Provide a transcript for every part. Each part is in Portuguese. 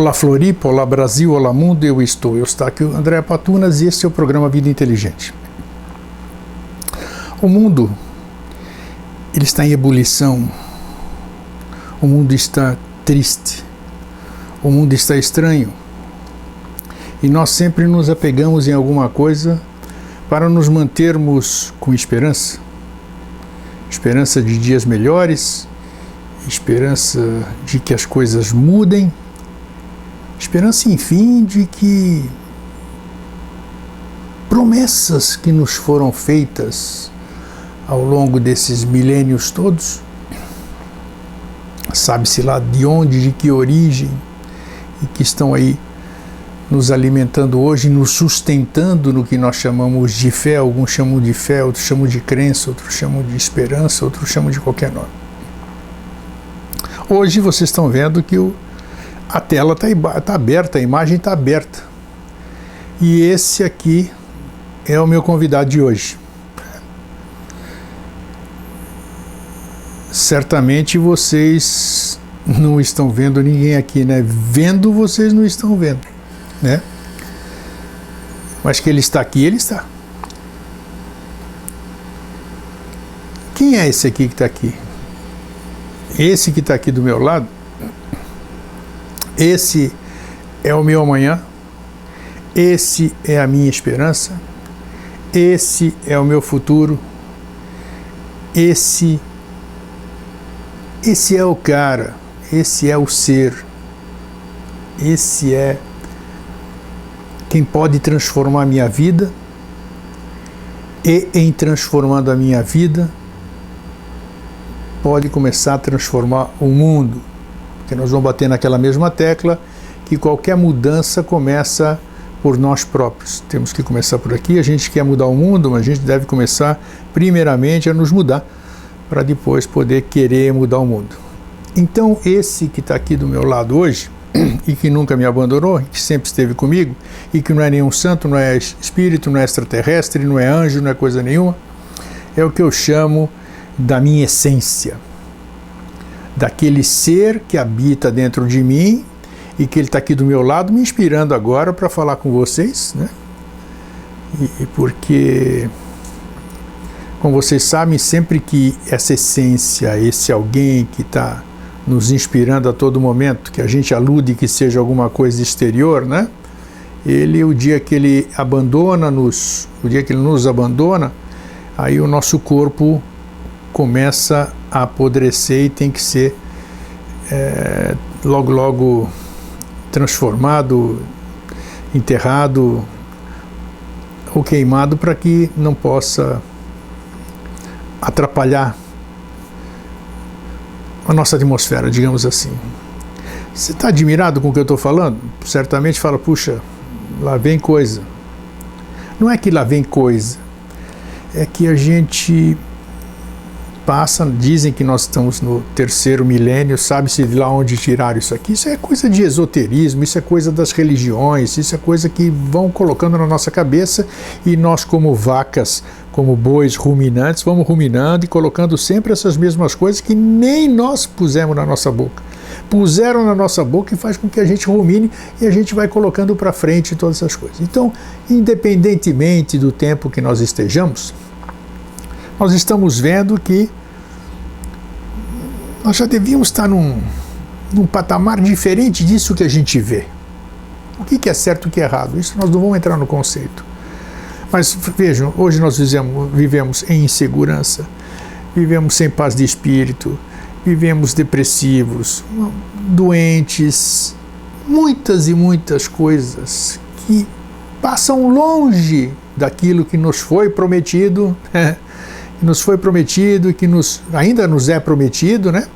Olá Floripa, olá Brasil, olá mundo, eu estou. Eu estou aqui, André Patunas, e este é o programa Vida Inteligente. O mundo, ele está em ebulição. O mundo está triste. O mundo está estranho. E nós sempre nos apegamos em alguma coisa para nos mantermos com esperança. Esperança de dias melhores, esperança de que as coisas mudem Esperança, enfim, de que promessas que nos foram feitas ao longo desses milênios todos, sabe-se lá de onde, de que origem, e que estão aí nos alimentando hoje, nos sustentando no que nós chamamos de fé, alguns chamam de fé, outros chamam de crença, outros chamam de esperança, outros chamam de qualquer nome. Hoje vocês estão vendo que o a tela está tá aberta, a imagem está aberta. E esse aqui é o meu convidado de hoje. Certamente vocês não estão vendo ninguém aqui, né? Vendo vocês não estão vendo, né? Mas que ele está aqui, ele está. Quem é esse aqui que está aqui? Esse que está aqui do meu lado esse é o meu amanhã, esse é a minha esperança, esse é o meu futuro, esse esse é o cara, esse é o ser, esse é quem pode transformar a minha vida. E em transformando a minha vida pode começar a transformar o mundo nós vamos bater naquela mesma tecla que qualquer mudança começa por nós próprios. Temos que começar por aqui. A gente quer mudar o mundo, mas a gente deve começar primeiramente a nos mudar para depois poder querer mudar o mundo. Então, esse que está aqui do meu lado hoje e que nunca me abandonou, que sempre esteve comigo e que não é nenhum santo, não é espírito, não é extraterrestre, não é anjo, não é coisa nenhuma, é o que eu chamo da minha essência daquele ser que habita dentro de mim e que ele está aqui do meu lado, me inspirando agora para falar com vocês, né? E, porque, como vocês sabem, sempre que essa essência, esse alguém que está nos inspirando a todo momento, que a gente alude que seja alguma coisa exterior, né? Ele, o dia que ele abandona-nos, o dia que ele nos abandona, aí o nosso corpo começa a apodrecer e tem que ser é, logo, logo transformado, enterrado ou queimado para que não possa atrapalhar a nossa atmosfera, digamos assim. Você está admirado com o que eu estou falando? Certamente fala, puxa, lá vem coisa. Não é que lá vem coisa, é que a gente passa, dizem que nós estamos no terceiro milênio, sabe-se de lá onde tiraram isso aqui. Isso é coisa de esoterismo, isso é coisa das religiões, isso é coisa que vão colocando na nossa cabeça e nós, como vacas, como bois ruminantes, vamos ruminando e colocando sempre essas mesmas coisas que nem nós pusemos na nossa boca. Puseram na nossa boca e faz com que a gente rumine e a gente vai colocando para frente todas essas coisas. Então, independentemente do tempo que nós estejamos, nós estamos vendo que nós já devíamos estar num, num patamar diferente disso que a gente vê. O que, é certo e o que é errado? Isso nós não vamos entrar no conceito. Mas vejam, hoje nós vivemos, vivemos em insegurança, vivemos sem paz de espírito, vivemos depressivos, doentes, muitas e muitas coisas que passam longe daquilo que nos foi prometido. Que nos foi prometido e que nos, ainda nos é prometido, né?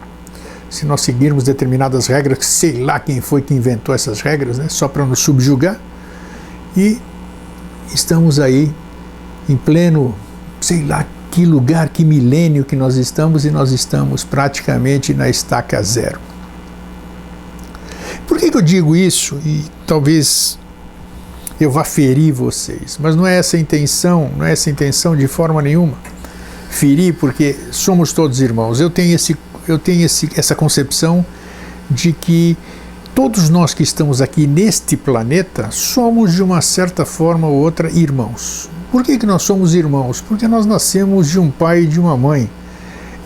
Se nós seguirmos determinadas regras, sei lá quem foi que inventou essas regras, né? Só para nos subjugar. E estamos aí em pleno, sei lá que lugar, que milênio que nós estamos e nós estamos praticamente na estaca zero. Por que, que eu digo isso? E talvez eu vá ferir vocês, mas não é essa a intenção, não é essa a intenção de forma nenhuma ferir, porque somos todos irmãos. Eu tenho, esse, eu tenho esse, essa concepção de que todos nós que estamos aqui neste planeta somos de uma certa forma ou outra irmãos. Por que, que nós somos irmãos? Porque nós nascemos de um pai e de uma mãe.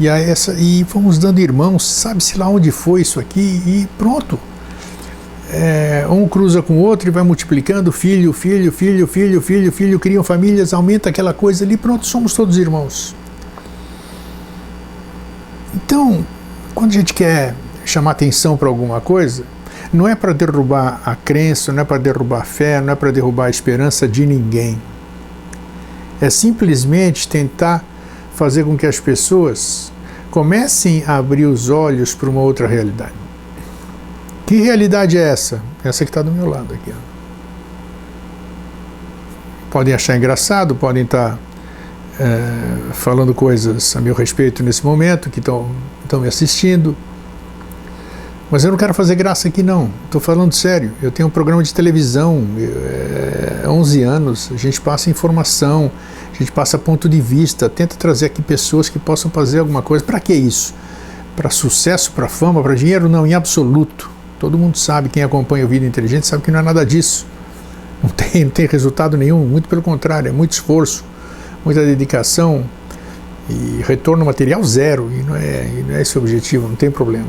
E, essa, e fomos dando irmãos, sabe-se lá onde foi isso aqui, e pronto. É, um cruza com o outro e vai multiplicando, filho, filho, filho, filho, filho, filho, criam famílias, aumenta aquela coisa ali, pronto, somos todos irmãos. Então, quando a gente quer chamar atenção para alguma coisa, não é para derrubar a crença, não é para derrubar a fé, não é para derrubar a esperança de ninguém. É simplesmente tentar fazer com que as pessoas comecem a abrir os olhos para uma outra realidade. Que realidade é essa? Essa que está do meu lado aqui. Podem achar engraçado, podem estar tá, é, falando coisas a meu respeito nesse momento, que estão me assistindo mas eu não quero fazer graça aqui, não. Estou falando sério. Eu tenho um programa de televisão, é, 11 anos. A gente passa informação, a gente passa ponto de vista, tenta trazer aqui pessoas que possam fazer alguma coisa. Para que isso? Para sucesso, para fama, para dinheiro? Não, em absoluto. Todo mundo sabe, quem acompanha o Vida Inteligente sabe que não é nada disso. Não tem, não tem resultado nenhum, muito pelo contrário, é muito esforço, muita dedicação e retorno material zero. E não é, e não é esse o objetivo, não tem problema.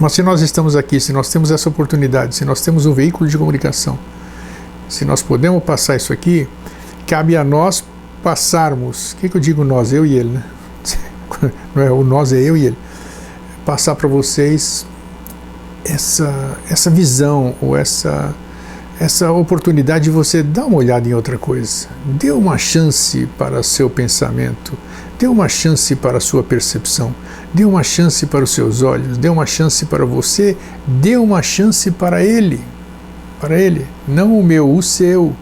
Mas se nós estamos aqui, se nós temos essa oportunidade, se nós temos um veículo de comunicação, se nós podemos passar isso aqui, cabe a nós passarmos. O que, que eu digo nós? Eu e ele, né? Não é o nós, é eu e ele. Passar para vocês essa, essa visão ou essa, essa oportunidade de você dar uma olhada em outra coisa. Dê uma chance para seu pensamento, dê uma chance para sua percepção. Dê uma chance para os seus olhos, dê uma chance para você, dê uma chance para ele. Para ele, não o meu, o seu.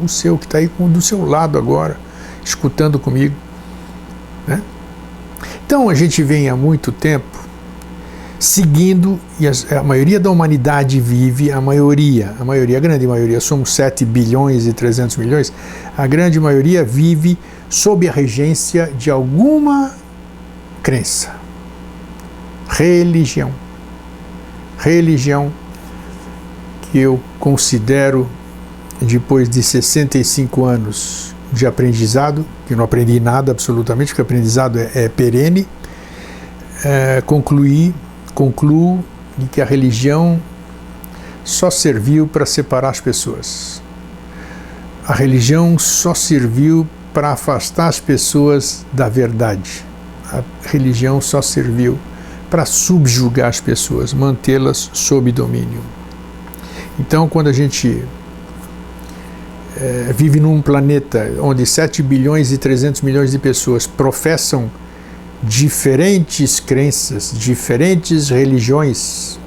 O seu que está aí do seu lado agora, escutando comigo. Né? Então a gente vem há muito tempo seguindo, e a, maioria da humanidade vive, a maioria, a maioria, a grande maioria, somos 7 bilhões e 300 milhões, a grande maioria vive sob a regência de alguma crença religião. Religião que eu considero, depois de 65 anos de aprendizado, que não aprendi nada absolutamente, porque aprendizado é, é perene, é, concluí, concluo de que a religião só serviu para separar as pessoas. A religião só serviu para afastar as pessoas da verdade. A religião só serviu para subjugar as pessoas, mantê-las sob domínio. Então, quando a gente é, vive num planeta onde 7 bilhões e 300 milhões de pessoas professam diferentes crenças, diferentes religiões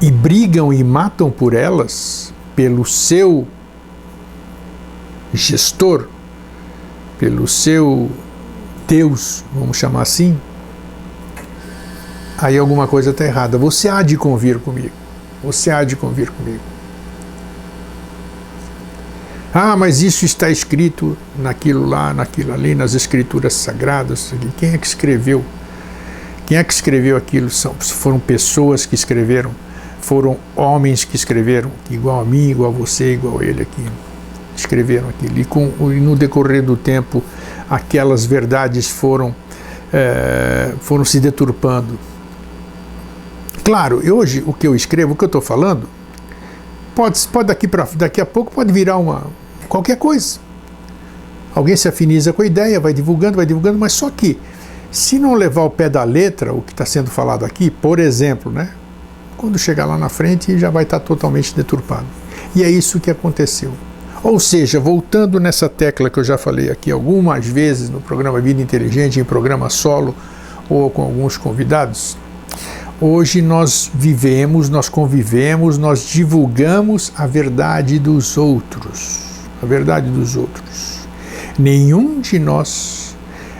e brigam e matam por elas, pelo seu gestor, pelo seu Deus, vamos chamar assim, aí alguma coisa está errada. Você há de convir comigo. Você há de convir comigo. Ah, mas isso está escrito naquilo lá, naquilo ali, nas escrituras sagradas. Quem é que escreveu? Quem é que escreveu aquilo? São, foram pessoas que escreveram, foram homens que escreveram, igual a mim, igual a você, igual a ele aqui. Escreveram aquilo. E, com, e no decorrer do tempo, aquelas verdades foram, é, foram se deturpando, Claro, hoje o que eu escrevo, o que eu estou falando, pode, pode daqui, pra, daqui a pouco pode virar uma qualquer coisa. Alguém se afiniza com a ideia, vai divulgando, vai divulgando, mas só que se não levar o pé da letra o que está sendo falado aqui, por exemplo, né, quando chegar lá na frente já vai estar tá totalmente deturpado. E é isso que aconteceu. Ou seja, voltando nessa tecla que eu já falei aqui algumas vezes no programa Vida Inteligente, em programa solo ou com alguns convidados, Hoje nós vivemos, nós convivemos, nós divulgamos a verdade dos outros. A verdade dos outros. Nenhum de nós,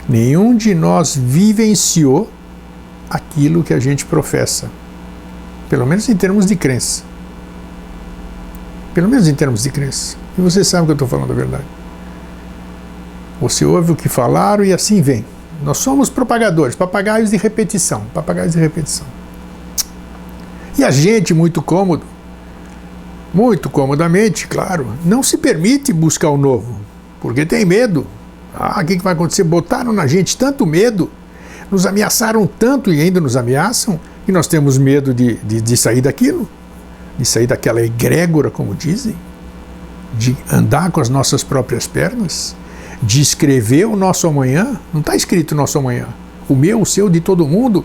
nenhum de nós vivenciou aquilo que a gente professa. Pelo menos em termos de crença. Pelo menos em termos de crença. E você sabe que eu estou falando a verdade. Você ouve o que falaram e assim vem. Nós somos propagadores, papagaios de repetição. Papagaios de repetição. E a gente, muito cômodo, muito comodamente, claro, não se permite buscar o novo, porque tem medo. Ah, o que, vai acontecer? Botaram na gente tanto medo, nos ameaçaram tanto e ainda nos ameaçam, que nós temos medo de, de, de sair daquilo, de sair daquela egrégora, como dizem, de andar com as nossas próprias pernas, de escrever o nosso amanhã. Não está escrito o nosso amanhã. O meu, o seu, de todo mundo.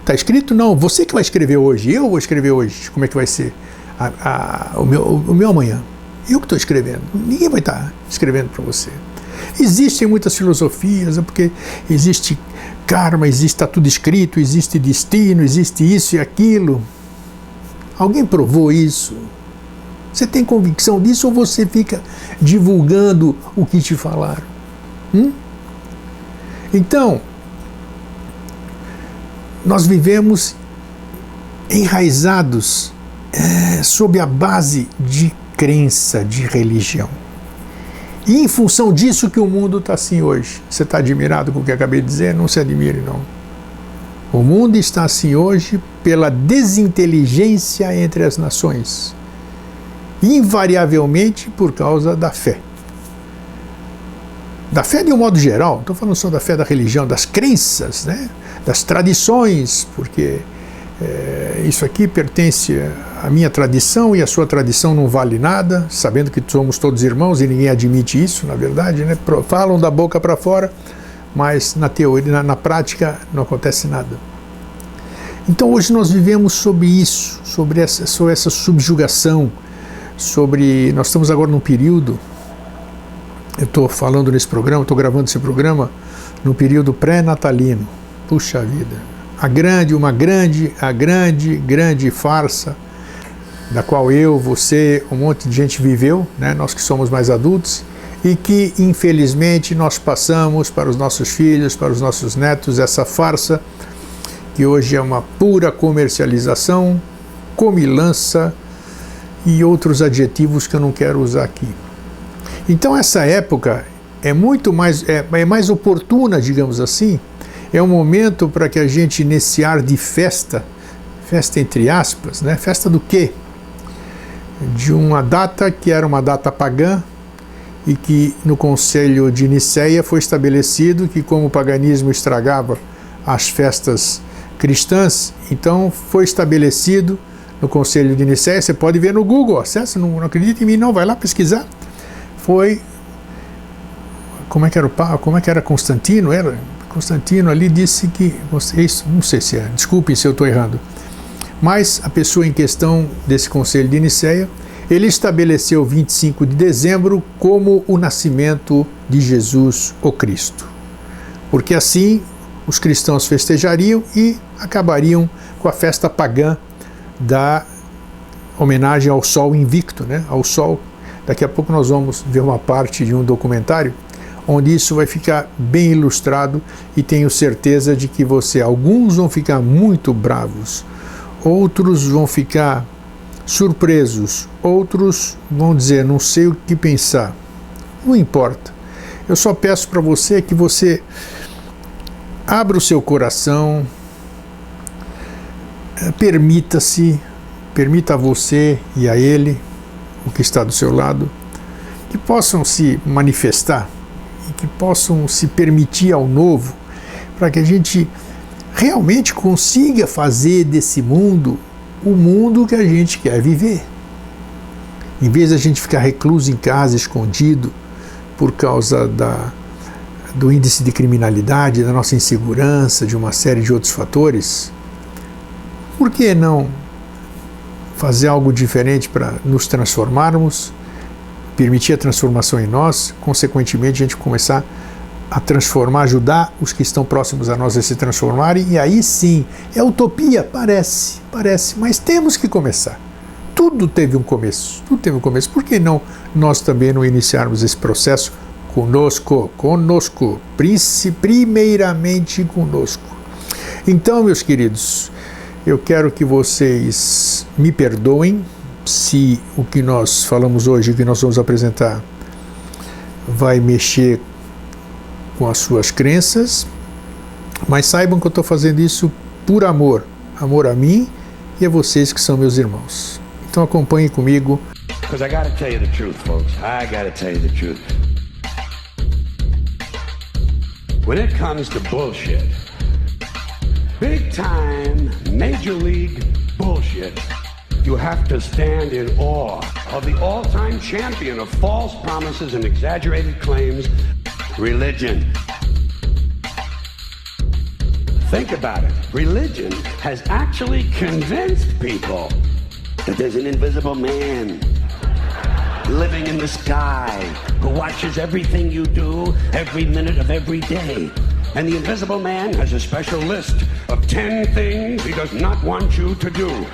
Está escrito? Não, você que vai escrever hoje, eu vou escrever hoje. Como é que vai ser a, a, o, meu, o meu amanhã? Eu que estou escrevendo. Ninguém vai estar tá escrevendo para você. Existem muitas filosofias, é porque existe karma, existe, está tudo escrito, existe destino, existe isso e aquilo. Alguém provou isso? Você tem convicção disso ou você fica divulgando o que te falaram? Hum? Então, nós vivemos enraizados é, sob a base de crença, de religião. E em função disso que o mundo está assim hoje. Você está admirado com o que acabei de dizer? Não se admire, não. O mundo está assim hoje pela desinteligência entre as nações, invariavelmente por causa da fé. Da fé de um modo geral, não estou falando só da fé da religião, das crenças, né? das tradições, porque é, isso aqui pertence à minha tradição e a sua tradição não vale nada, sabendo que somos todos irmãos e ninguém admite isso, na verdade, né? falam da boca para fora, mas na teoria, na, na prática, não acontece nada. Então hoje nós vivemos sobre isso, sobre essa, sobre essa subjugação, sobre. Nós estamos agora num período, eu estou falando nesse programa, estou gravando esse programa, no período pré-natalino. Puxa vida, a grande, uma grande, a grande, grande farsa da qual eu, você, um monte de gente viveu, né, nós que somos mais adultos, e que infelizmente nós passamos para os nossos filhos, para os nossos netos, essa farsa que hoje é uma pura comercialização, comilança e outros adjetivos que eu não quero usar aqui. Então essa época é muito mais é, é mais oportuna, digamos assim, é um momento para que a gente, nesse ar de festa, festa entre aspas, né? Festa do quê? De uma data que era uma data pagã e que no Conselho de Nicéia foi estabelecido que, como o paganismo estragava as festas cristãs, então foi estabelecido no Conselho de Nicéia, você pode ver no Google, acessa, não, não acredita em mim não, vai lá pesquisar. Foi como é que era o como é que era Constantino, era Constantino ali disse que, não sei se é, desculpem se eu estou errando, mas a pessoa em questão desse conselho de Nicéia, ele estabeleceu 25 de dezembro como o nascimento de Jesus, o Cristo. Porque assim os cristãos festejariam e acabariam com a festa pagã da homenagem ao Sol invicto, né? ao Sol. Daqui a pouco nós vamos ver uma parte de um documentário onde isso vai ficar bem ilustrado e tenho certeza de que você, alguns vão ficar muito bravos, outros vão ficar surpresos, outros vão dizer, não sei o que pensar. Não importa. Eu só peço para você que você abra o seu coração, eh, permita-se, permita a você e a ele, o que está do seu lado, que possam se manifestar e que possam se permitir ao novo, para que a gente realmente consiga fazer desse mundo o mundo que a gente quer viver. Em vez de a gente ficar recluso em casa, escondido, por causa da, do índice de criminalidade, da nossa insegurança, de uma série de outros fatores, por que não fazer algo diferente para nos transformarmos permitir a transformação em nós, consequentemente a gente começar a transformar, ajudar os que estão próximos a nós a se transformarem, e aí sim, é utopia, parece, parece, mas temos que começar. Tudo teve um começo, tudo teve um começo. Por que não nós também não iniciarmos esse processo conosco, conosco, primeiramente conosco? Então, meus queridos, eu quero que vocês me perdoem se o que nós falamos hoje, o que nós vamos apresentar, vai mexer com as suas crenças, mas saibam que eu estou fazendo isso por amor, amor a mim e a vocês que são meus irmãos. Então acompanhem comigo. When it comes to bullshit, big time, major league bullshit, you have to stand in awe of the all time champion of false promises and exaggerated claims religion. Think about it. Religion has actually convinced people that there's an invisible man living in the sky who watches everything you do every minute of every day. And the invisible man has a special list of 10 things he does not want you to do.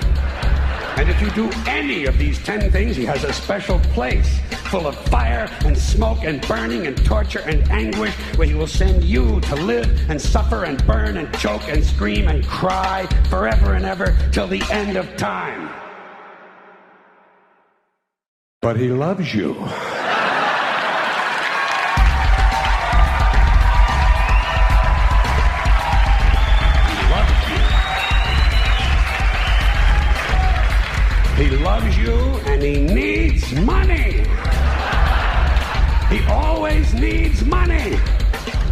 And if you do any of these 10 things, he has a special place full of fire and smoke and burning and torture and anguish where he will send you to live and suffer and burn and choke and scream and cry forever and ever till the end of time. But he loves you. And he needs money. He always needs money.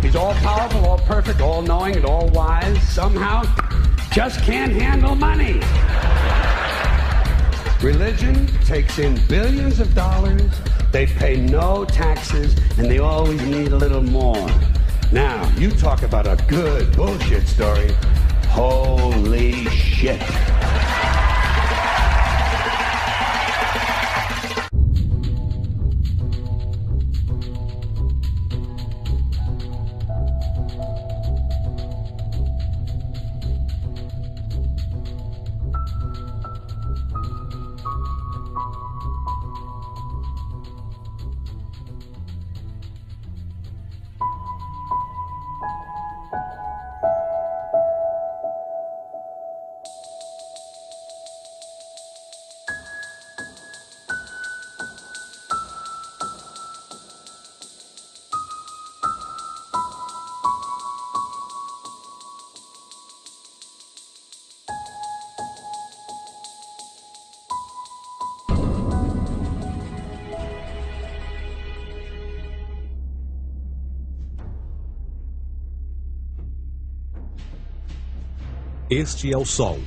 He's all powerful, all perfect, all knowing, and all wise. Somehow, just can't handle money. Religion takes in billions of dollars, they pay no taxes, and they always need a little more. Now, you talk about a good bullshit story. Holy shit. Este é o Sol.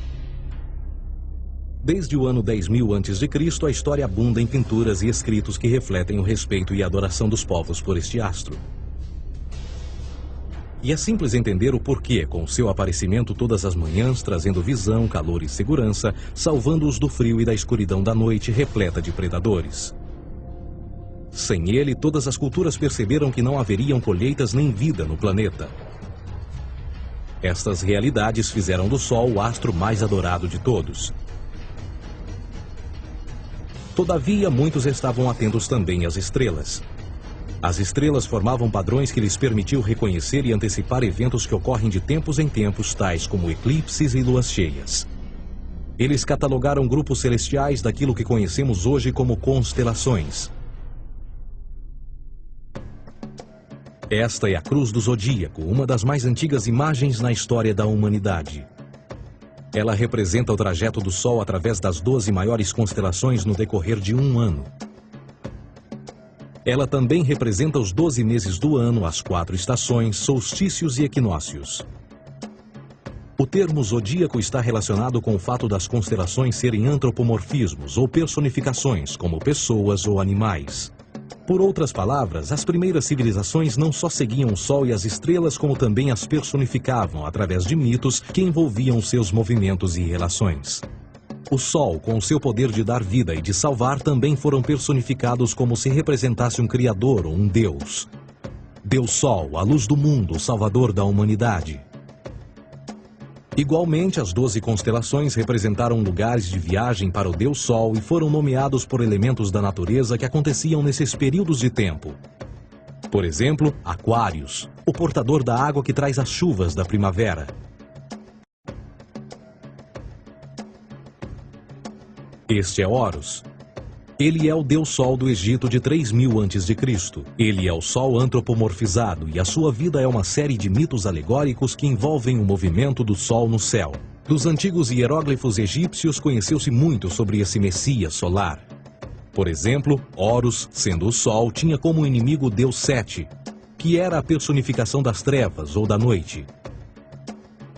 Desde o ano 10.000 a.C., a história abunda em pinturas e escritos que refletem o respeito e adoração dos povos por este astro. E é simples entender o porquê, com seu aparecimento todas as manhãs, trazendo visão, calor e segurança, salvando-os do frio e da escuridão da noite repleta de predadores. Sem ele, todas as culturas perceberam que não haveriam colheitas nem vida no planeta. Estas realidades fizeram do Sol o astro mais adorado de todos. Todavia, muitos estavam atentos também às estrelas. As estrelas formavam padrões que lhes permitiu reconhecer e antecipar eventos que ocorrem de tempos em tempos, tais como eclipses e luas cheias. Eles catalogaram grupos celestiais daquilo que conhecemos hoje como constelações. Esta é a Cruz do Zodíaco, uma das mais antigas imagens na história da humanidade. Ela representa o trajeto do Sol através das 12 maiores constelações no decorrer de um ano. Ela também representa os 12 meses do ano, as quatro estações, solstícios e equinócios. O termo zodíaco está relacionado com o fato das constelações serem antropomorfismos ou personificações, como pessoas ou animais. Por outras palavras, as primeiras civilizações não só seguiam o Sol e as estrelas, como também as personificavam através de mitos que envolviam seus movimentos e relações. O Sol, com seu poder de dar vida e de salvar, também foram personificados como se representasse um Criador ou um Deus. Deus Sol, a luz do mundo, o Salvador da humanidade. Igualmente, as doze constelações representaram lugares de viagem para o Deus Sol e foram nomeados por elementos da natureza que aconteciam nesses períodos de tempo. Por exemplo, Aquários, o portador da água que traz as chuvas da primavera. Este é Horus, ele é o deus Sol do Egito de 3000 a.C. Ele é o Sol antropomorfizado e a sua vida é uma série de mitos alegóricos que envolvem o movimento do Sol no céu. Dos antigos hieróglifos egípcios conheceu-se muito sobre esse Messias solar. Por exemplo, Horus, sendo o Sol, tinha como inimigo o deus Sete, que era a personificação das trevas ou da noite.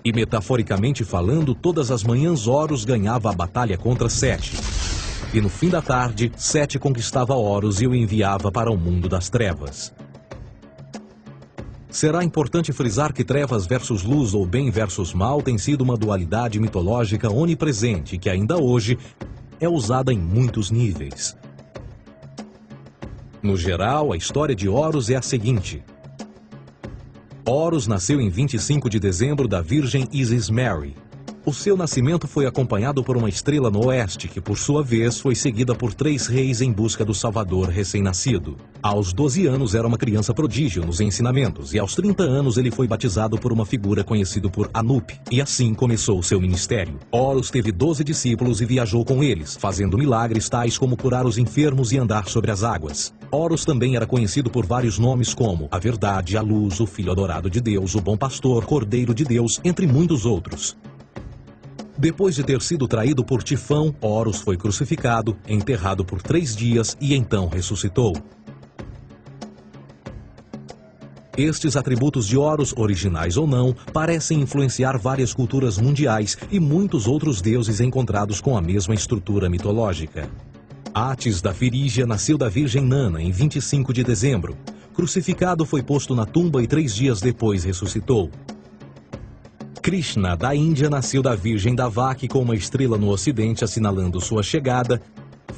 E metaforicamente falando, todas as manhãs Horus ganhava a batalha contra Sete. E no fim da tarde, Sete conquistava Horus e o enviava para o mundo das trevas. Será importante frisar que trevas versus luz ou bem versus mal tem sido uma dualidade mitológica onipresente que ainda hoje é usada em muitos níveis. No geral, a história de Horus é a seguinte. Horus nasceu em 25 de dezembro da Virgem Isis Mary, o seu nascimento foi acompanhado por uma estrela no oeste, que por sua vez foi seguida por três reis em busca do Salvador recém-nascido. Aos 12 anos era uma criança prodígio nos ensinamentos e aos 30 anos ele foi batizado por uma figura conhecida por Anup, e assim começou seu ministério. Horus teve 12 discípulos e viajou com eles, fazendo milagres tais como curar os enfermos e andar sobre as águas. Horus também era conhecido por vários nomes como a Verdade, a Luz, o Filho Adorado de Deus, o Bom Pastor, Cordeiro de Deus, entre muitos outros. Depois de ter sido traído por Tifão, Horus foi crucificado, enterrado por três dias e então ressuscitou. Estes atributos de Horus, originais ou não, parecem influenciar várias culturas mundiais e muitos outros deuses encontrados com a mesma estrutura mitológica. Atis da Firígia nasceu da Virgem Nana em 25 de dezembro. Crucificado, foi posto na tumba e três dias depois ressuscitou. Krishna, da Índia, nasceu da Virgem Davaki com uma estrela no ocidente assinalando sua chegada,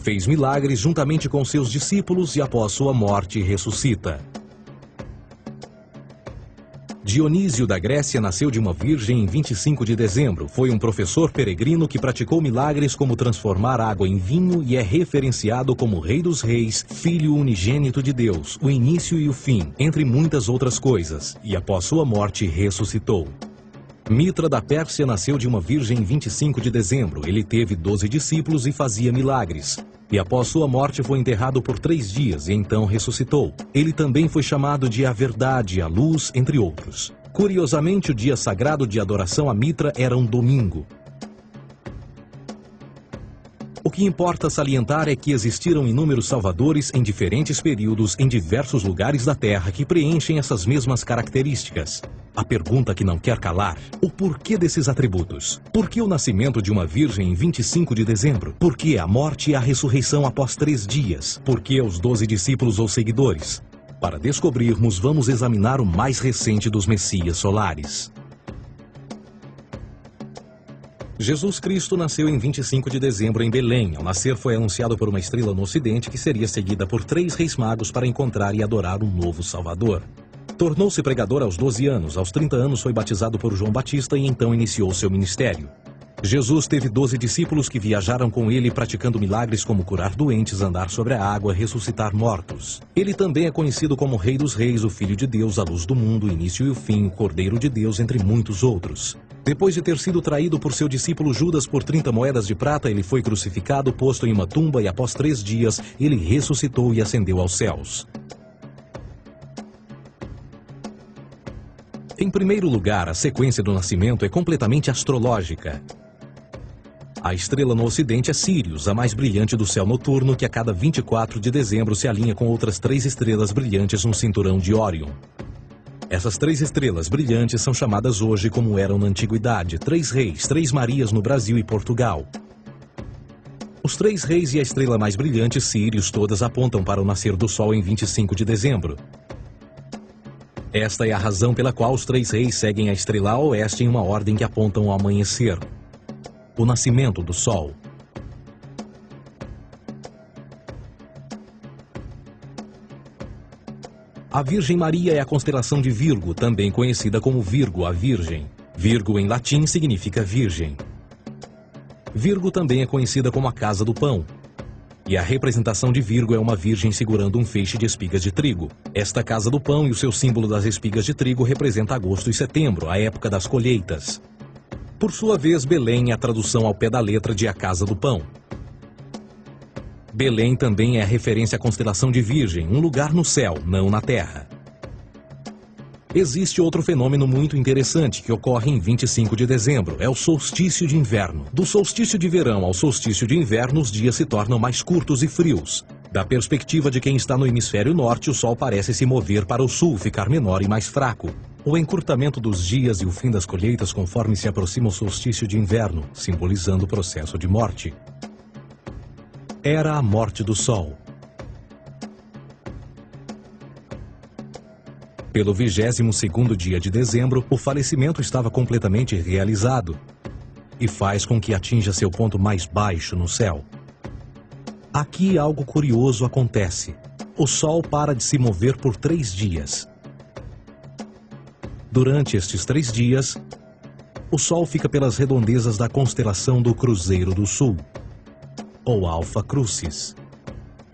fez milagres juntamente com seus discípulos e após sua morte ressuscita. Dionísio da Grécia nasceu de uma virgem em 25 de dezembro. Foi um professor peregrino que praticou milagres como transformar água em vinho e é referenciado como Rei dos Reis, Filho unigênito de Deus, o início e o fim, entre muitas outras coisas, e após sua morte ressuscitou. Mitra da Pérsia nasceu de uma virgem em 25 de dezembro. Ele teve 12 discípulos e fazia milagres. E após sua morte foi enterrado por três dias e então ressuscitou. Ele também foi chamado de a Verdade, a Luz, entre outros. Curiosamente, o dia sagrado de adoração a Mitra era um domingo. O que importa salientar é que existiram inúmeros salvadores em diferentes períodos em diversos lugares da Terra que preenchem essas mesmas características. A pergunta que não quer calar: o porquê desses atributos? Por que o nascimento de uma virgem em 25 de dezembro? Por que a morte e a ressurreição após três dias? Por que os doze discípulos ou seguidores? Para descobrirmos, vamos examinar o mais recente dos Messias solares. Jesus Cristo nasceu em 25 de dezembro em Belém. Ao nascer, foi anunciado por uma estrela no ocidente que seria seguida por três reis magos para encontrar e adorar um novo Salvador. Tornou-se pregador aos 12 anos. Aos 30 anos foi batizado por João Batista e então iniciou seu ministério. Jesus teve 12 discípulos que viajaram com ele praticando milagres como curar doentes, andar sobre a água, ressuscitar mortos. Ele também é conhecido como Rei dos Reis, o Filho de Deus, a luz do mundo, início e o fim, Cordeiro de Deus, entre muitos outros. Depois de ter sido traído por seu discípulo Judas por 30 moedas de prata, ele foi crucificado, posto em uma tumba e após três dias ele ressuscitou e ascendeu aos céus. Em primeiro lugar, a sequência do nascimento é completamente astrológica. A estrela no ocidente é Sirius, a mais brilhante do céu noturno, que a cada 24 de dezembro se alinha com outras três estrelas brilhantes no cinturão de Órion. Essas três estrelas brilhantes são chamadas hoje como eram na antiguidade, três reis, três Marias no Brasil e Portugal. Os três reis e a estrela mais brilhante, Sirius, todas apontam para o nascer do Sol em 25 de dezembro. Esta é a razão pela qual os três reis seguem a estrela a oeste em uma ordem que apontam ao amanhecer. O nascimento do Sol. A Virgem Maria é a constelação de Virgo, também conhecida como Virgo, a Virgem. Virgo em latim significa virgem. Virgo também é conhecida como a casa do pão, e a representação de Virgo é uma virgem segurando um feixe de espigas de trigo. Esta casa do pão e o seu símbolo das espigas de trigo representa agosto e setembro, a época das colheitas. Por sua vez, Belém é a tradução ao pé da letra de a casa do pão. Belém também é referência à constelação de Virgem, um lugar no céu, não na terra. Existe outro fenômeno muito interessante que ocorre em 25 de dezembro, é o solstício de inverno. Do solstício de verão ao solstício de inverno, os dias se tornam mais curtos e frios. Da perspectiva de quem está no hemisfério norte, o Sol parece se mover para o sul, ficar menor e mais fraco. O encurtamento dos dias e o fim das colheitas conforme se aproxima o solstício de inverno, simbolizando o processo de morte. Era a morte do Sol. Pelo 22º dia de dezembro, o falecimento estava completamente realizado e faz com que atinja seu ponto mais baixo no céu. Aqui algo curioso acontece. O Sol para de se mover por três dias. Durante estes três dias, o Sol fica pelas redondezas da constelação do Cruzeiro do Sul, ou Alfa Crucis.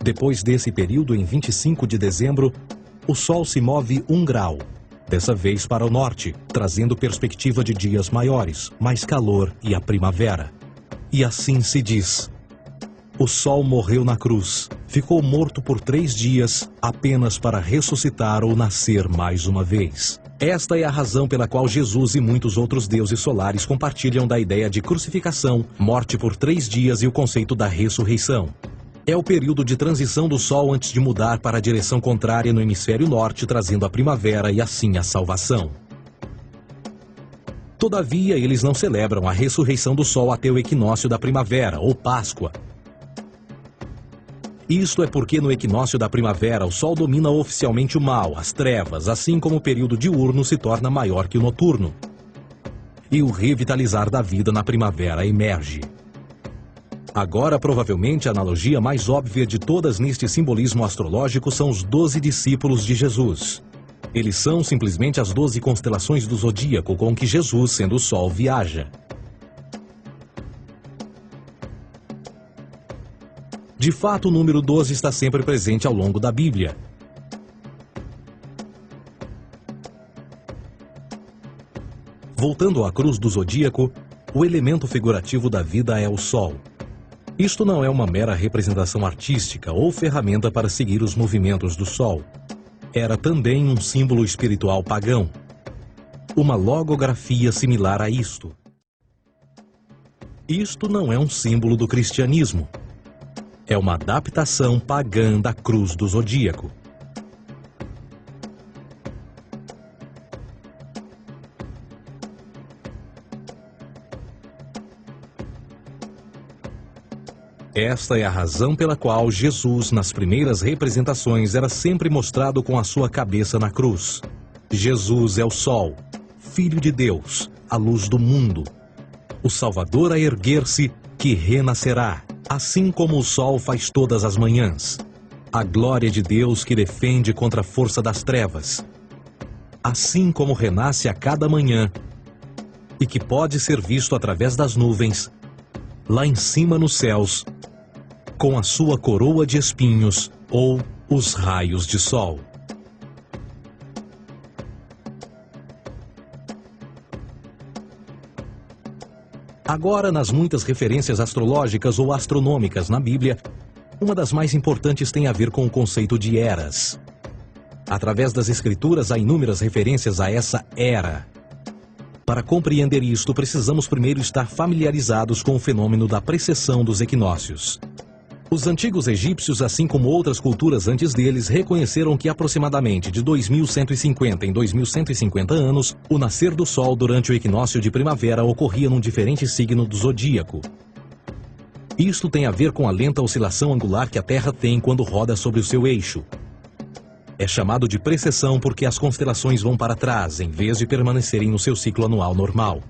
Depois desse período, em 25 de dezembro, o Sol se move um grau, dessa vez para o norte, trazendo perspectiva de dias maiores, mais calor e a primavera. E assim se diz. O Sol morreu na cruz, ficou morto por três dias, apenas para ressuscitar ou nascer mais uma vez. Esta é a razão pela qual Jesus e muitos outros deuses solares compartilham da ideia de crucificação, morte por três dias e o conceito da ressurreição. É o período de transição do Sol antes de mudar para a direção contrária no hemisfério norte, trazendo a primavera e assim a salvação. Todavia, eles não celebram a ressurreição do Sol até o equinócio da primavera, ou Páscoa. Isto é porque no equinócio da primavera o Sol domina oficialmente o mal, as trevas, assim como o período diurno se torna maior que o noturno. E o revitalizar da vida na primavera emerge. Agora, provavelmente, a analogia mais óbvia de todas neste simbolismo astrológico são os doze discípulos de Jesus. Eles são simplesmente as doze constelações do zodíaco com que Jesus, sendo o Sol, viaja. De fato, o número 12 está sempre presente ao longo da Bíblia. Voltando à cruz do zodíaco, o elemento figurativo da vida é o Sol. Isto não é uma mera representação artística ou ferramenta para seguir os movimentos do Sol. Era também um símbolo espiritual pagão. Uma logografia similar a isto. Isto não é um símbolo do cristianismo. É uma adaptação pagã da cruz do zodíaco. Esta é a razão pela qual Jesus, nas primeiras representações, era sempre mostrado com a sua cabeça na cruz. Jesus é o Sol, Filho de Deus, a luz do mundo. O Salvador a erguer-se, que renascerá, assim como o Sol faz todas as manhãs. A glória de Deus que defende contra a força das trevas. Assim como renasce a cada manhã, e que pode ser visto através das nuvens, lá em cima nos céus, com a sua coroa de espinhos ou os raios de sol. Agora, nas muitas referências astrológicas ou astronômicas na Bíblia, uma das mais importantes tem a ver com o conceito de eras. Através das escrituras há inúmeras referências a essa era. Para compreender isto, precisamos primeiro estar familiarizados com o fenômeno da precessão dos equinócios. Os antigos egípcios, assim como outras culturas antes deles, reconheceram que aproximadamente de 2150 em 2150 anos, o nascer do Sol durante o equinócio de primavera ocorria num diferente signo do zodíaco. Isto tem a ver com a lenta oscilação angular que a Terra tem quando roda sobre o seu eixo. É chamado de precessão porque as constelações vão para trás, em vez de permanecerem no seu ciclo anual normal.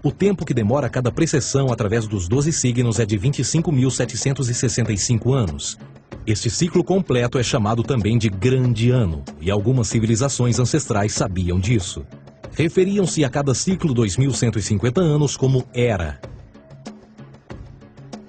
O tempo que demora cada precessão através dos 12 signos é de 25.765 anos. Este ciclo completo é chamado também de Grande Ano, e algumas civilizações ancestrais sabiam disso. Referiam-se a cada ciclo 2.150 anos como Era,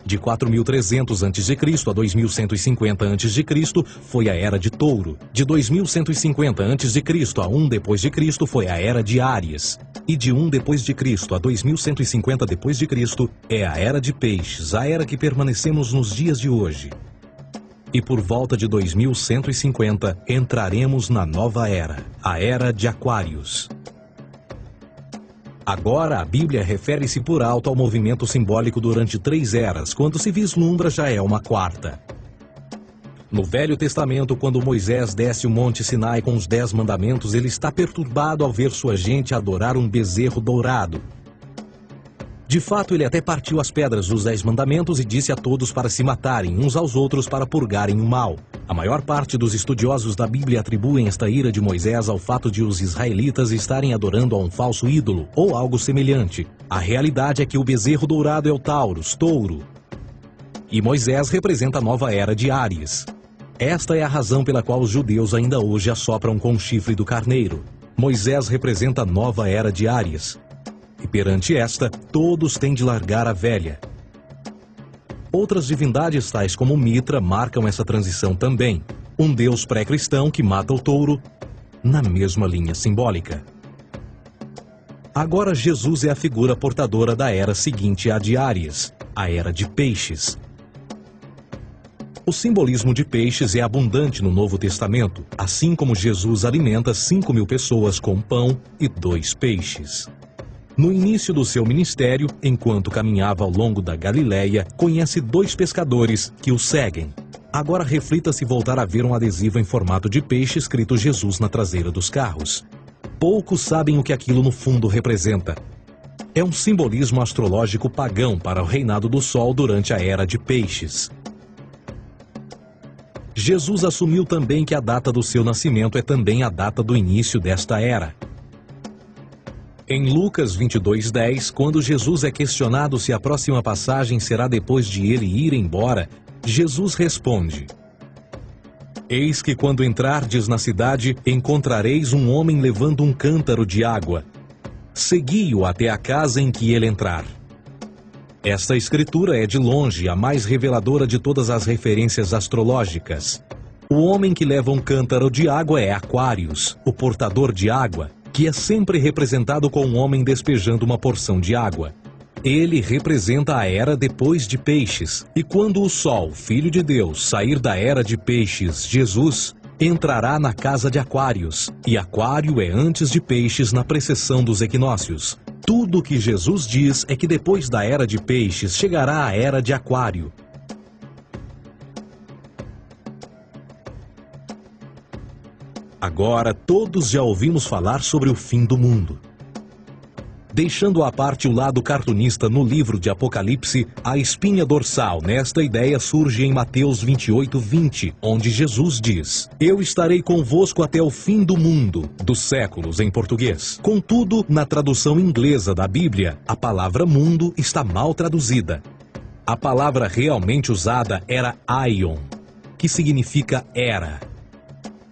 de 4.300 a.C. a 2.150 a.C. foi a Era de Touro. De 2.150 a.C. a 1 depois de Cristo foi a Era de Áries. E de 1 depois de Cristo a 2150 depois de Cristo é a Era de Peixes, a era que permanecemos nos dias de hoje. E por volta de 2150 entraremos na nova era, a era de Aquários. Agora, a Bíblia refere-se por alto ao movimento simbólico durante três eras, quando se vislumbra já é uma quarta. No Velho Testamento, quando Moisés desce o Monte Sinai com os Dez Mandamentos, ele está perturbado ao ver sua gente adorar um bezerro dourado. De fato, ele até partiu as pedras dos Dez Mandamentos e disse a todos para se matarem uns aos outros para purgarem o mal. A maior parte dos estudiosos da Bíblia atribuem esta ira de Moisés ao fato de os israelitas estarem adorando a um falso ídolo ou algo semelhante. A realidade é que o bezerro dourado é o Taurus, touro. E Moisés representa a nova era de Ares. Esta é a razão pela qual os judeus ainda hoje assopram com o chifre do carneiro. Moisés representa a nova era de Ares. E perante esta, todos têm de largar a velha. Outras divindades, tais como Mitra, marcam essa transição também. Um deus pré-cristão que mata o touro, na mesma linha simbólica. Agora Jesus é a figura portadora da era seguinte à de Ares, a era de peixes, o simbolismo de peixes é abundante no Novo Testamento, assim como Jesus alimenta 5 mil pessoas com pão e dois peixes. No início do seu ministério, enquanto caminhava ao longo da Galileia, conhece dois pescadores que o seguem. Agora reflita se voltar a ver um adesivo em formato de peixe escrito Jesus na traseira dos carros. Poucos sabem o que aquilo no fundo representa. É um simbolismo astrológico pagão para o reinado do Sol durante a era de peixes. Jesus assumiu também que a data do seu nascimento é também a data do início desta era. Em Lucas 22:10, quando Jesus é questionado se a próxima passagem será depois de ele ir embora, Jesus responde: Eis que quando entrardes na cidade, encontrareis um homem levando um cântaro de água. Segui-o até a casa em que ele entrar. Esta escritura é de longe a mais reveladora de todas as referências astrológicas. O homem que leva um cântaro de água é Aquários, o portador de água, que é sempre representado com um homem despejando uma porção de água. Ele representa a era depois de Peixes, e quando o Sol, Filho de Deus, sair da era de Peixes, Jesus, entrará na casa de Aquários, e Aquário é antes de Peixes na precessão dos equinócios. Tudo o que Jesus diz é que depois da era de peixes chegará a era de aquário. Agora todos já ouvimos falar sobre o fim do mundo. Deixando à parte o lado cartunista no livro de Apocalipse, a espinha dorsal nesta ideia surge em Mateus 28, 20, onde Jesus diz: Eu estarei convosco até o fim do mundo, dos séculos em português. Contudo, na tradução inglesa da Bíblia, a palavra mundo está mal traduzida. A palavra realmente usada era aion, que significa era.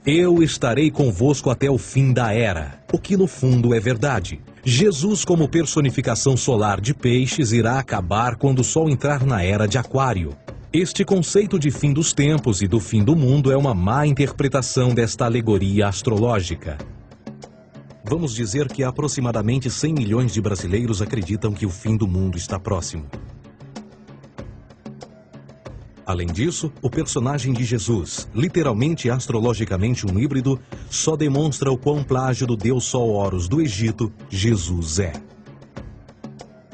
Eu estarei convosco até o fim da era, o que no fundo é verdade. Jesus, como personificação solar de peixes, irá acabar quando o Sol entrar na era de Aquário. Este conceito de fim dos tempos e do fim do mundo é uma má interpretação desta alegoria astrológica. Vamos dizer que aproximadamente 100 milhões de brasileiros acreditam que o fim do mundo está próximo. Além disso, o personagem de Jesus, literalmente e astrologicamente um híbrido, só demonstra o quão plágio do deus Sol Horus do Egito, Jesus é.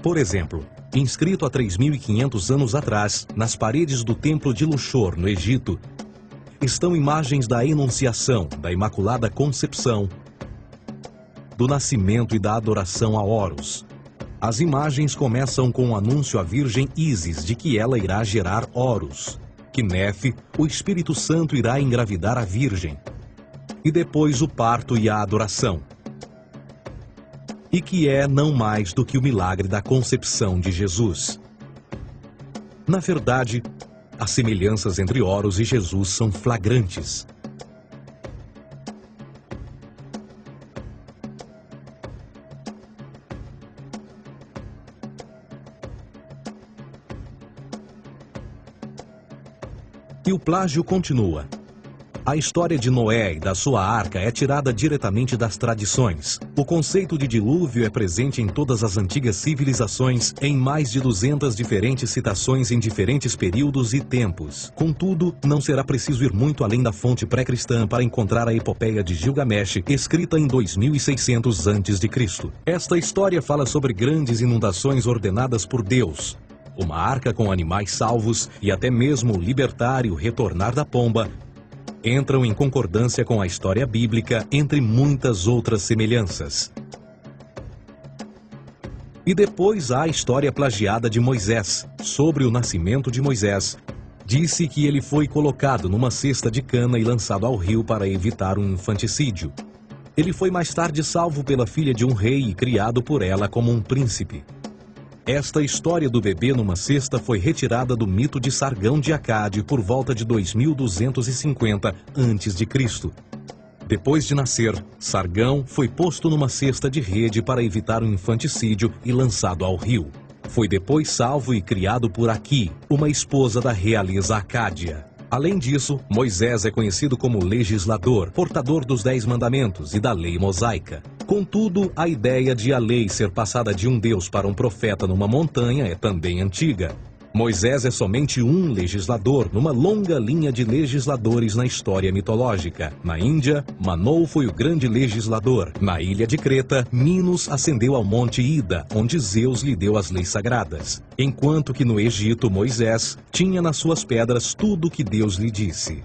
Por exemplo, inscrito há 3.500 anos atrás, nas paredes do Templo de Luxor, no Egito, estão imagens da Enunciação, da Imaculada Concepção, do nascimento e da adoração a Horus, as imagens começam com o um anúncio à Virgem Isis de que ela irá gerar Horus, que Nefe, o Espírito Santo, irá engravidar a Virgem, e depois o parto e a adoração, e que é não mais do que o milagre da concepção de Jesus. Na verdade, as semelhanças entre Horus e Jesus são flagrantes. O plágio continua. A história de Noé e da sua arca é tirada diretamente das tradições. O conceito de dilúvio é presente em todas as antigas civilizações, em mais de 200 diferentes citações em diferentes períodos e tempos. Contudo, não será preciso ir muito além da fonte pré-cristã para encontrar a epopeia de Gilgamesh, escrita em 2600 a.C. Esta história fala sobre grandes inundações ordenadas por Deus, uma arca com animais salvos e até mesmo o libertário retornar da pomba entram em concordância com a história bíblica, entre muitas outras semelhanças. E depois há a história plagiada de Moisés, sobre o nascimento de Moisés. Disse que ele foi colocado numa cesta de cana e lançado ao rio para evitar um infanticídio. Ele foi mais tarde salvo pela filha de um rei e criado por ela como um príncipe. Esta história do bebê numa cesta foi retirada do mito de Sargão de Acade por volta de 2250 a.C. Depois de nascer, Sargão foi posto numa cesta de rede para evitar um infanticídio e lançado ao rio. Foi depois salvo e criado por Aqui, uma esposa da realeza Acádia. Além disso, Moisés é conhecido como legislador, portador dos Dez Mandamentos e da lei mosaica. Contudo, a ideia de a lei ser passada de um Deus para um profeta numa montanha é também antiga. Moisés é somente um legislador numa longa linha de legisladores na história mitológica. Na Índia, Manou foi o grande legislador. Na ilha de Creta, Minos ascendeu ao monte Ida, onde Zeus lhe deu as leis sagradas. Enquanto que no Egito, Moisés tinha nas suas pedras tudo o que Deus lhe disse.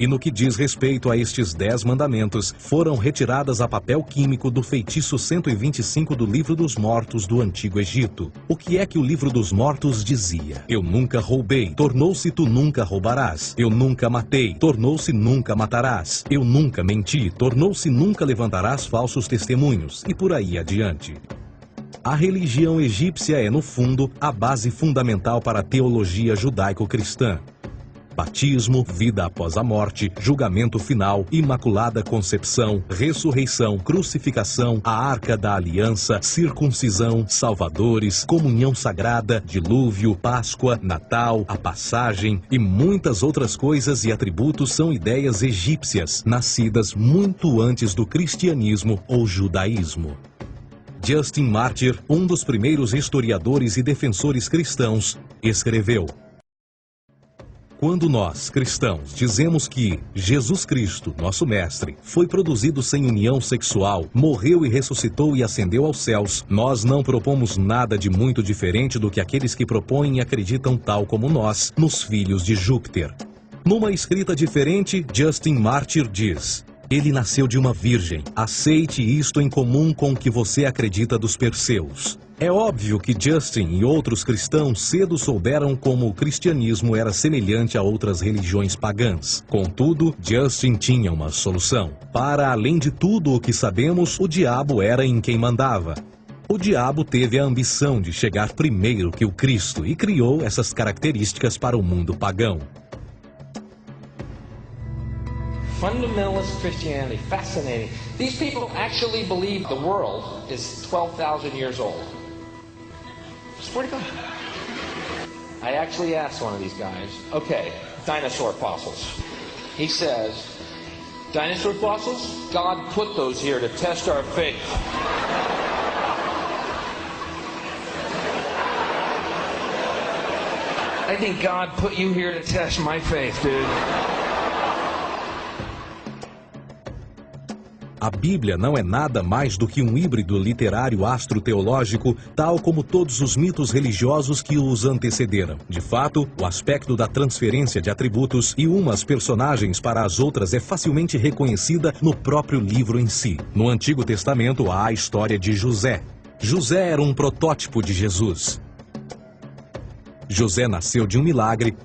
E no que diz respeito a estes dez mandamentos, foram retiradas a papel químico do feitiço 125 do Livro dos Mortos do Antigo Egito. O que é que o Livro dos Mortos dizia? Eu nunca roubei, tornou-se tu nunca roubarás. Eu nunca matei, tornou-se nunca matarás. Eu nunca menti, tornou-se nunca levantarás falsos testemunhos. E por aí adiante. A religião egípcia é, no fundo, a base fundamental para a teologia judaico-cristã batismo, vida após a morte, julgamento final, imaculada concepção, ressurreição, crucificação, a arca da aliança, circuncisão, salvadores, comunhão sagrada, dilúvio, Páscoa, Natal, a passagem e muitas outras coisas e atributos são ideias egípcias, nascidas muito antes do cristianismo ou judaísmo. Justin Martyr, um dos primeiros historiadores e defensores cristãos, escreveu: quando nós, cristãos, dizemos que Jesus Cristo, nosso Mestre, foi produzido sem união sexual, morreu e ressuscitou e ascendeu aos céus, nós não propomos nada de muito diferente do que aqueles que propõem e acreditam tal como nós, nos filhos de Júpiter. Numa escrita diferente, Justin Martyr diz: Ele nasceu de uma virgem. Aceite isto em comum com o que você acredita dos Perseus. É óbvio que Justin e outros cristãos cedo souberam como o cristianismo era semelhante a outras religiões pagãs. Contudo, Justin tinha uma solução. Para além de tudo o que sabemos, o diabo era em quem mandava. O diabo teve a ambição de chegar primeiro que o Cristo e criou essas características para o mundo pagão. Fundamentalist Christianity, fascinating. These people actually believe the world is 12,000 years old. Swear to God. I actually asked one of these guys, okay, dinosaur fossils. He says, dinosaur fossils? God put those here to test our faith. I think God put you here to test my faith, dude. A Bíblia não é nada mais do que um híbrido literário astro-teológico, tal como todos os mitos religiosos que os antecederam. De fato, o aspecto da transferência de atributos e umas personagens para as outras é facilmente reconhecida no próprio livro em si. No Antigo Testamento há a história de José. José era um protótipo de Jesus. José nasceu de um milagre,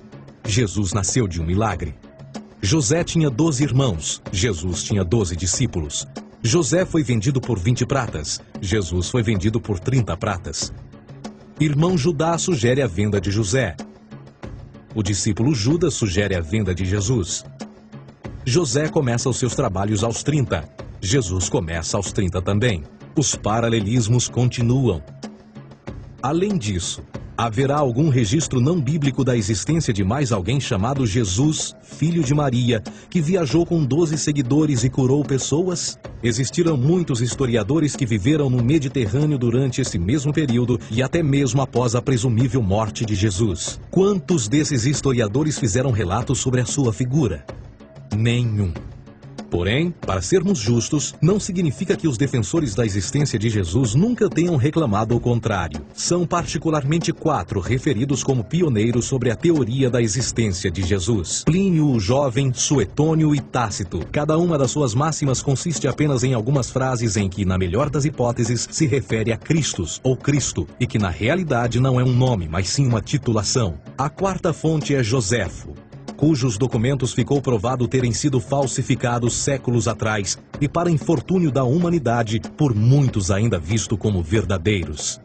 Jesus nasceu de um milagre. José tinha doze irmãos, Jesus tinha doze discípulos. José foi vendido por vinte pratas, Jesus foi vendido por trinta pratas. Irmão Judá sugere a venda de José. O discípulo Judas sugere a venda de Jesus. José começa os seus trabalhos aos 30. Jesus começa aos 30 também. Os paralelismos continuam. Além disso, Haverá algum registro não bíblico da existência de mais alguém chamado Jesus, filho de Maria, que viajou com 12 seguidores e curou pessoas? Existiram muitos historiadores que viveram no Mediterrâneo durante esse mesmo período e até mesmo após a presumível morte de Jesus. Quantos desses historiadores fizeram relatos sobre a sua figura? Nenhum. Porém, para sermos justos, não significa que os defensores da existência de Jesus nunca tenham reclamado o contrário. São particularmente quatro referidos como pioneiros sobre a teoria da existência de Jesus: Plínio o Jovem, Suetônio e Tácito. Cada uma das suas máximas consiste apenas em algumas frases em que, na melhor das hipóteses, se refere a Cristos ou Cristo, e que na realidade não é um nome, mas sim uma titulação. A quarta fonte é Joséfo, cujos documentos ficou provado terem sido falsificados séculos atrás e, para infortúnio da humanidade, por muitos ainda visto como verdadeiros.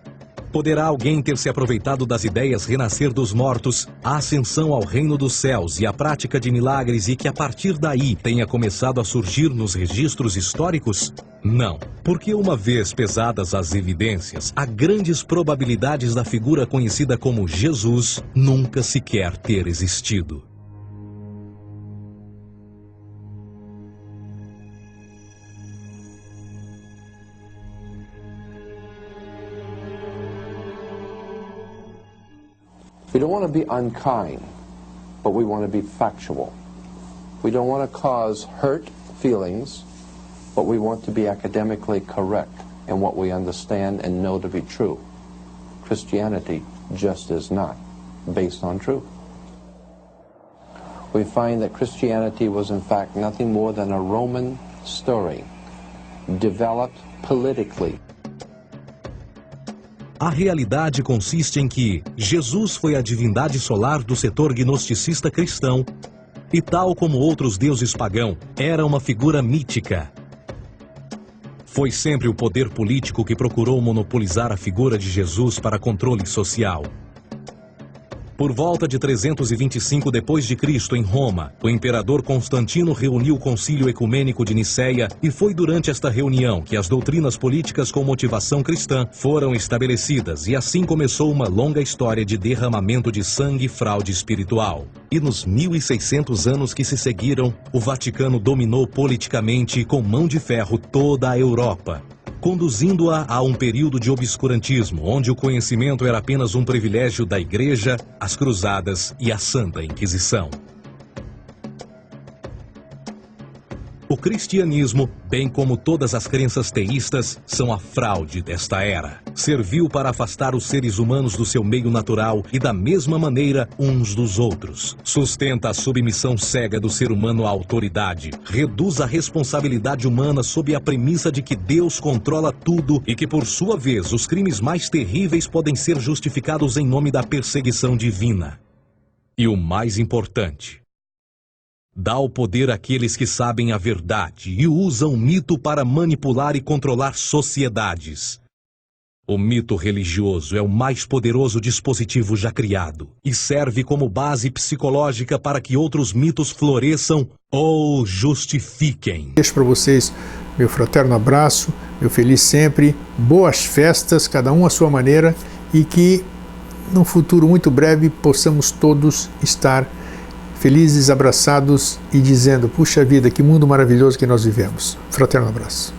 Poderá alguém ter se aproveitado das ideias renascer dos mortos, a ascensão ao reino dos céus e a prática de milagres e que a partir daí tenha começado a surgir nos registros históricos? Não, porque uma vez pesadas as evidências, há grandes probabilidades da figura conhecida como Jesus nunca sequer ter existido. We don't want to be unkind, but we want to be factual. We don't want to cause hurt feelings, but we want to be academically correct in what we understand and know to be true. Christianity just is not based on truth. We find that Christianity was in fact nothing more than a Roman story developed politically A realidade consiste em que Jesus foi a divindade solar do setor gnosticista cristão e, tal como outros deuses pagão, era uma figura mítica. Foi sempre o poder político que procurou monopolizar a figura de Jesus para controle social. Por volta de 325 depois de Cristo em Roma, o imperador Constantino reuniu o Concílio Ecumênico de Nicéia e foi durante esta reunião que as doutrinas políticas com motivação cristã foram estabelecidas e assim começou uma longa história de derramamento de sangue e fraude espiritual. E nos 1600 anos que se seguiram, o Vaticano dominou politicamente com mão de ferro toda a Europa conduzindo-a a um período de obscurantismo, onde o conhecimento era apenas um privilégio da Igreja, as Cruzadas e a Santa Inquisição. O cristianismo, bem como todas as crenças teístas, são a fraude desta era. Serviu para afastar os seres humanos do seu meio natural e da mesma maneira uns dos outros. Sustenta a submissão cega do ser humano à autoridade. Reduz a responsabilidade humana sob a premissa de que Deus controla tudo e que, por sua vez, os crimes mais terríveis podem ser justificados em nome da perseguição divina. E o mais importante, Dá o poder àqueles que sabem a verdade e usam o mito para manipular e controlar sociedades. O mito religioso é o mais poderoso dispositivo já criado e serve como base psicológica para que outros mitos floresçam ou justifiquem. Deixo para vocês meu fraterno abraço, meu feliz sempre, boas festas, cada um à sua maneira, e que num futuro muito breve possamos todos estar felizes, abraçados e dizendo: Puxa vida, que mundo maravilhoso que nós vivemos. Fraterno abraço.